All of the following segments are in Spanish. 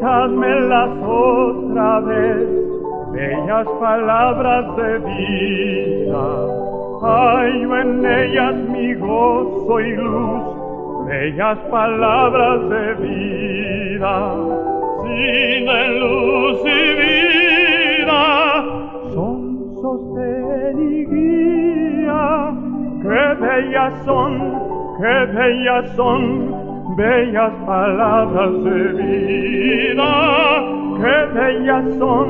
contadmelas otra vez, bellas palabras de vida. Hallo en ellas mi gozo y luz, bellas palabras de vida. Sin luz y vida son sostén y guía. Qué bellas son, qué bellas son, bellas palabras de vida qué bellas son,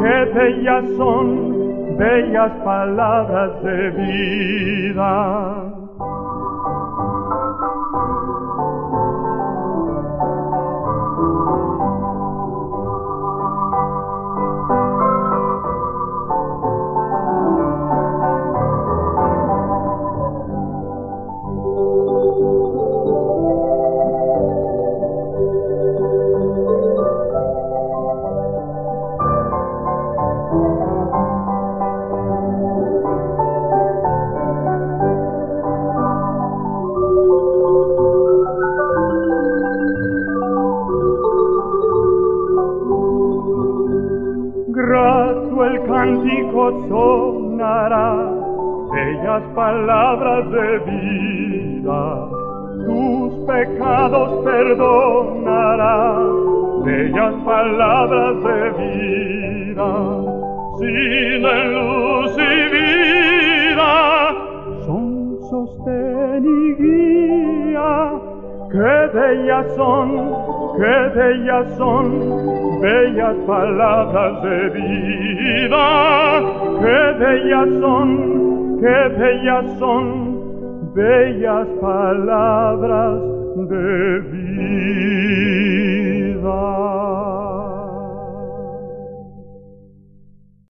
qué bellas son, bellas palabras de vida. Sonará bellas palabras de vida. Tus pecados perdonará bellas palabras de vida. Sin luz y vida son sostén. Qué bellas son, qué bellas son, bellas palabras de vida qué bellas son, qué bellas son, bellas palabras de vida.